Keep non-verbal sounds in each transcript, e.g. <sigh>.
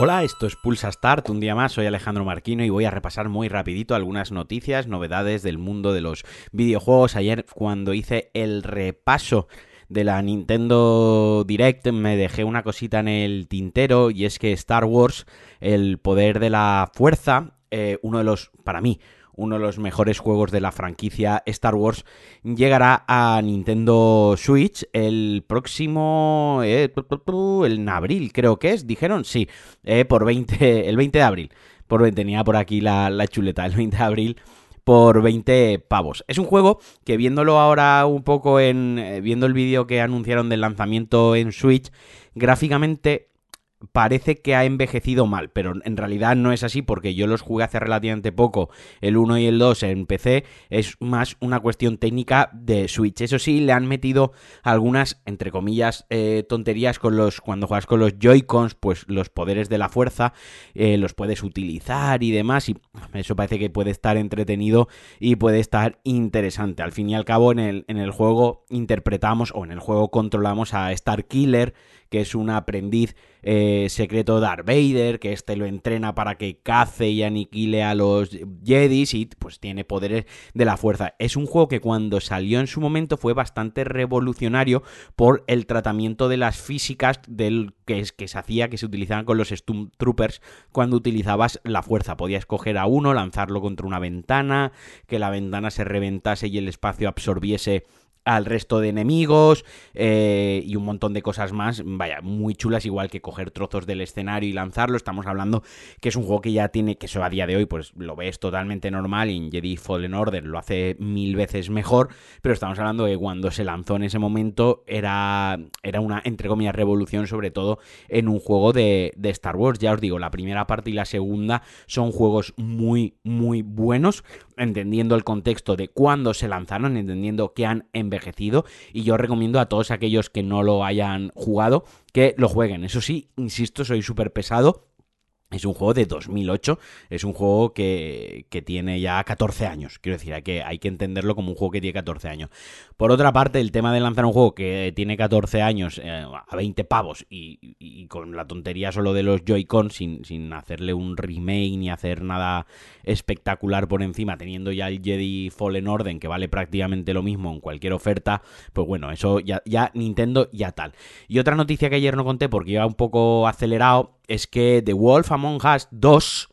Hola, esto es Pulsa Start, un día más, soy Alejandro Marquino y voy a repasar muy rapidito algunas noticias, novedades del mundo de los videojuegos. Ayer cuando hice el repaso de la Nintendo Direct me dejé una cosita en el tintero y es que Star Wars, el poder de la fuerza, eh, uno de los, para mí, uno de los mejores juegos de la franquicia Star Wars, llegará a Nintendo Switch el próximo, eh, el abril creo que es, dijeron, sí, eh, por 20, el 20 de abril, por tenía por aquí la, la chuleta, el 20 de abril por 20 pavos. Es un juego que viéndolo ahora un poco en. Eh, viendo el vídeo que anunciaron del lanzamiento en Switch, gráficamente parece que ha envejecido mal, pero en realidad no es así porque yo los jugué hace relativamente poco, el 1 y el 2 en PC, es más una cuestión técnica de Switch. Eso sí, le han metido algunas, entre comillas, eh, tonterías con los, cuando juegas con los Joy-Cons, pues los poderes de la fuerza eh, los puedes utilizar y demás, y eso parece que puede estar entretenido y puede estar interesante. Al fin y al cabo, en el, en el juego interpretamos o en el juego controlamos a Star Killer, que es un aprendiz eh, secreto de Darth Vader, que este lo entrena para que cace y aniquile a los Jedis y pues tiene poderes de la fuerza. Es un juego que cuando salió en su momento fue bastante revolucionario por el tratamiento de las físicas del que, es, que se hacía, que se utilizaban con los Stormtroopers cuando utilizabas la fuerza. Podías coger a uno, lanzarlo contra una ventana, que la ventana se reventase y el espacio absorbiese al resto de enemigos eh, y un montón de cosas más, vaya, muy chulas, igual que coger trozos del escenario y lanzarlo. Estamos hablando que es un juego que ya tiene, que eso a día de hoy, pues lo ves totalmente normal y en Jedi Fallen Order lo hace mil veces mejor, pero estamos hablando de cuando se lanzó en ese momento era, era una, entre comillas, revolución, sobre todo en un juego de, Star Wars. Ya os digo, la primera parte y la segunda son juegos muy, muy buenos, entendiendo el contexto de cuándo se lanzaron, entendiendo que han envejecido y yo recomiendo a todos aquellos que no lo hayan jugado que lo jueguen. Eso sí, insisto, soy súper pesado es un juego de 2008, es un juego que, que, tiene ya 14 años, quiero decir, hay que, hay que entenderlo como un juego que tiene 14 años. Por otra parte, el tema de lanzar un juego que tiene 14 años eh, a 20 pavos y, y, con la tontería solo de los Joy-Con, sin, sin hacerle un remake ni hacer nada espectacular por encima, teniendo ya el Jedi Fallen Order, que vale prácticamente lo mismo en cualquier oferta, pues bueno, eso ya, ya Nintendo ya tal. Y otra noticia que ayer no conté porque iba un poco acelerado es que The Wolf Among Us 2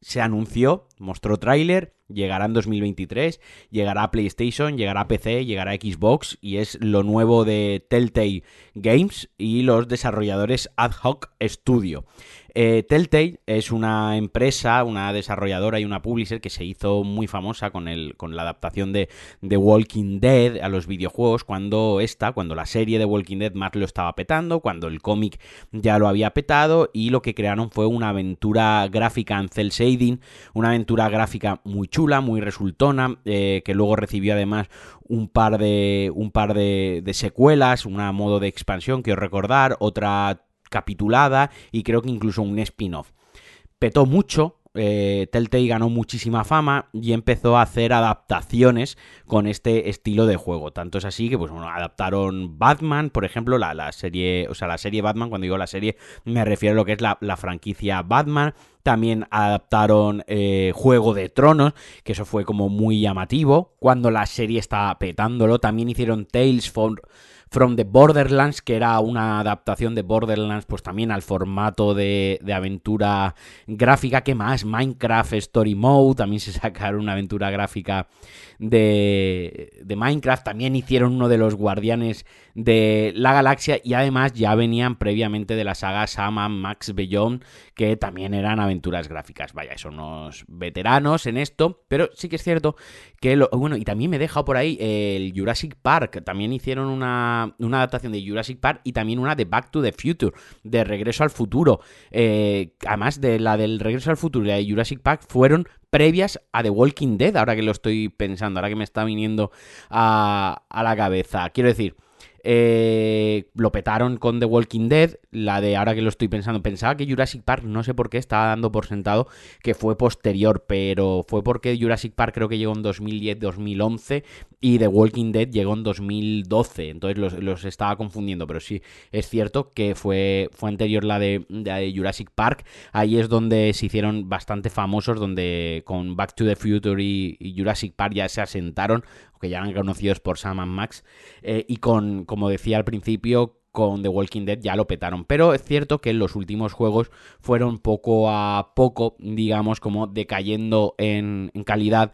se anunció, mostró tráiler, llegará en 2023, llegará a PlayStation, llegará a PC, llegará a Xbox y es lo nuevo de Telltale Games y los desarrolladores Ad Hoc Studio. Eh, Telltale es una empresa, una desarrolladora y una publisher que se hizo muy famosa con, el, con la adaptación de The Walking Dead a los videojuegos cuando esta, cuando la serie de Walking Dead más lo estaba petando, cuando el cómic ya lo había petado y lo que crearon fue una aventura gráfica en cel shading, una aventura gráfica muy chula, muy resultona, eh, que luego recibió además un par de un par de, de secuelas, una modo de expansión que os recordar, otra capitulada y creo que incluso un spin-off. Petó mucho, eh, Telltale ganó muchísima fama y empezó a hacer adaptaciones con este estilo de juego. Tanto es así que, pues bueno, adaptaron Batman, por ejemplo, la, la serie, o sea, la serie Batman, cuando digo la serie, me refiero a lo que es la, la franquicia Batman. También adaptaron eh, Juego de Tronos, que eso fue como muy llamativo. Cuando la serie estaba petándolo, también hicieron Tales for From the Borderlands, que era una adaptación de Borderlands, pues también al formato de, aventura gráfica. ¿Qué más? Minecraft Story Mode, también se sacaron una aventura gráfica de, Minecraft. También hicieron uno de los guardianes de la galaxia y además ya venían previamente de la saga Sama Max Beyond, que también eran aventuras gráficas. Vaya, son unos veteranos en esto, pero sí que es cierto que, lo, bueno, y también me he dejado por ahí el Jurassic Park, también hicieron una, una adaptación de Jurassic Park y también una de Back to the Future, de Regreso al Futuro. Eh, además de la del Regreso al Futuro y la de Jurassic Park fueron previas a The Walking Dead, ahora que lo estoy pensando, ahora que me está viniendo a, a la cabeza. Quiero decir, Eh, lo petaron con The Walking Dead, la de ahora que lo estoy pensando, pensaba que Jurassic Park, no sé por qué, estaba dando por sentado que fue posterior, pero fue porque Jurassic Park creo que llegó en 2010-2011 y The Walking Dead llegó en 2012, entonces los, estaba confundiendo, pero sí, es cierto que fue, fue anterior la de, Jurassic Park, ahí es donde se hicieron bastante famosos, donde con Back to the Future y Jurassic Park ya se asentaron, que ya eran conocidos por Sam Max, eh, y con, como decía al principio, con The Walking Dead ya lo petaron. Pero es cierto que los últimos juegos fueron poco a poco, digamos, como decayendo en, en calidad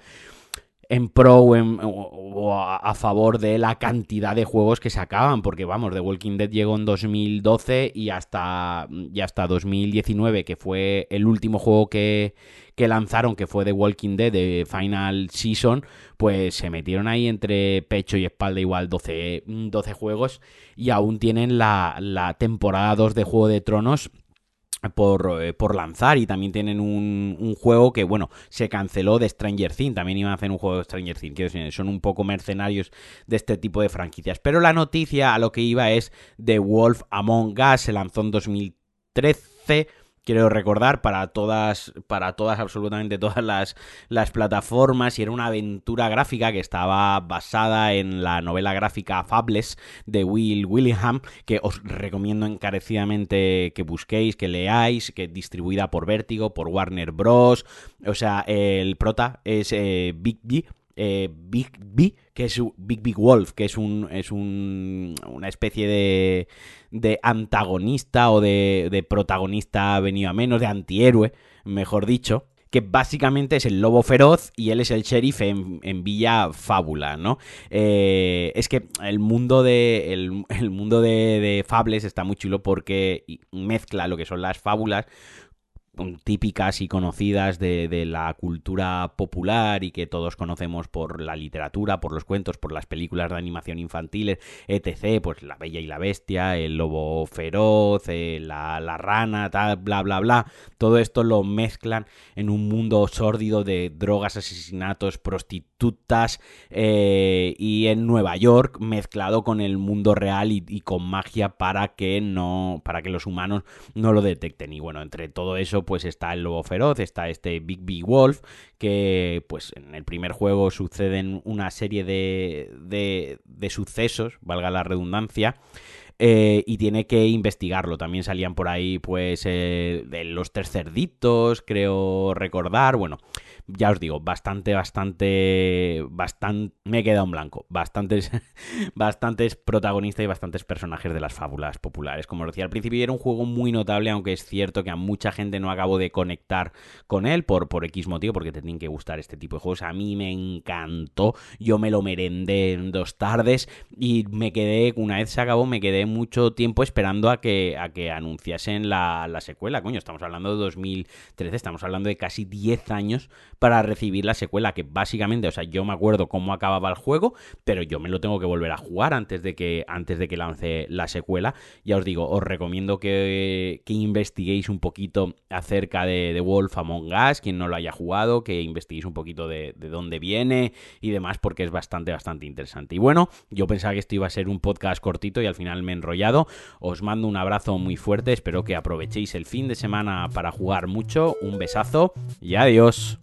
en pro o, a, favor de la cantidad de juegos que se acaban, porque vamos, The Walking Dead llegó en 2012 y hasta, y hasta 2019, que fue el último juego que, que lanzaron, que fue The Walking Dead de Final Season, pues se metieron ahí entre pecho y espalda igual 12, 12 juegos y aún tienen la, la temporada 2 de Juego de Tronos por, eh, por, lanzar y también tienen un, un, juego que, bueno, se canceló de Stranger Things, también iban a hacer un juego de Stranger Things, son un poco mercenarios de este tipo de franquicias. Pero la noticia a lo que iba es The Wolf Among Us, se lanzó en 2013 quiero recordar, para todas, para todas, absolutamente todas las, las, plataformas, y era una aventura gráfica que estaba basada en la novela gráfica Fables de Will Willingham, que os recomiendo encarecidamente que busquéis, que leáis, que distribuida por Vértigo, por Warner Bros. O sea, el prota es eh, Big B, eh, Big B, que es Big Big Wolf, que es un es un, una especie de, de antagonista o de, de protagonista venido a menos, de antihéroe, mejor dicho que básicamente es el lobo feroz y él es el sheriff en, Villa Fábula, ¿no? Eh, es que el mundo de el, el mundo de, de, Fables está muy chulo porque mezcla lo que son las fábulas típicas y conocidas de, de, la cultura popular y que todos conocemos por la literatura, por los cuentos, por las películas de animación infantiles, etc. Pues La Bella y la Bestia, El Lobo Feroz, eh, la, la, Rana, tal, bla, bla, bla. Todo esto lo mezclan en un mundo sórdido de drogas, asesinatos, prostitutas eh, y en Nueva York mezclado con el mundo real y, y con magia para que no, para que los humanos no lo detecten. Y bueno, entre todo eso pues está el lobo feroz, está este Big Big Wolf, que pues en el primer juego suceden una serie de, de, sucesos, valga la redundancia, eh, y tiene que investigarlo. También salían por ahí, pues, eh, de los tres cerditos, creo recordar. Bueno, ya os digo, bastante, bastante, bastante, me he quedado en blanco, bastantes, <laughs> bastantes protagonistas y bastantes personajes de las fábulas populares. Como os decía al principio, era un juego muy notable, aunque es cierto que a mucha gente no acabo de conectar con él por, por X motivo, porque te tienen que gustar este tipo de juegos. A mí me encantó, yo me lo merendé en dos tardes y me quedé, una vez se acabó, me quedé mucho tiempo esperando a que, a que anunciasen la, la secuela. Coño, estamos hablando de 2013, estamos hablando de casi 10 años para recibir la secuela, que básicamente, o sea, yo me acuerdo cómo acababa el juego, pero yo me lo tengo que volver a jugar antes de que, antes de que lance la secuela. Ya os digo, os recomiendo que, que investiguéis un poquito acerca de, Wolf Among Us, quien no lo haya jugado, que investiguéis un poquito de, de dónde viene y demás, porque es bastante, bastante interesante. Y bueno, yo pensaba que esto iba a ser un podcast cortito y al final me enrollado. Os mando un abrazo muy fuerte, espero que aprovechéis el fin de semana para jugar mucho. Un besazo y adiós.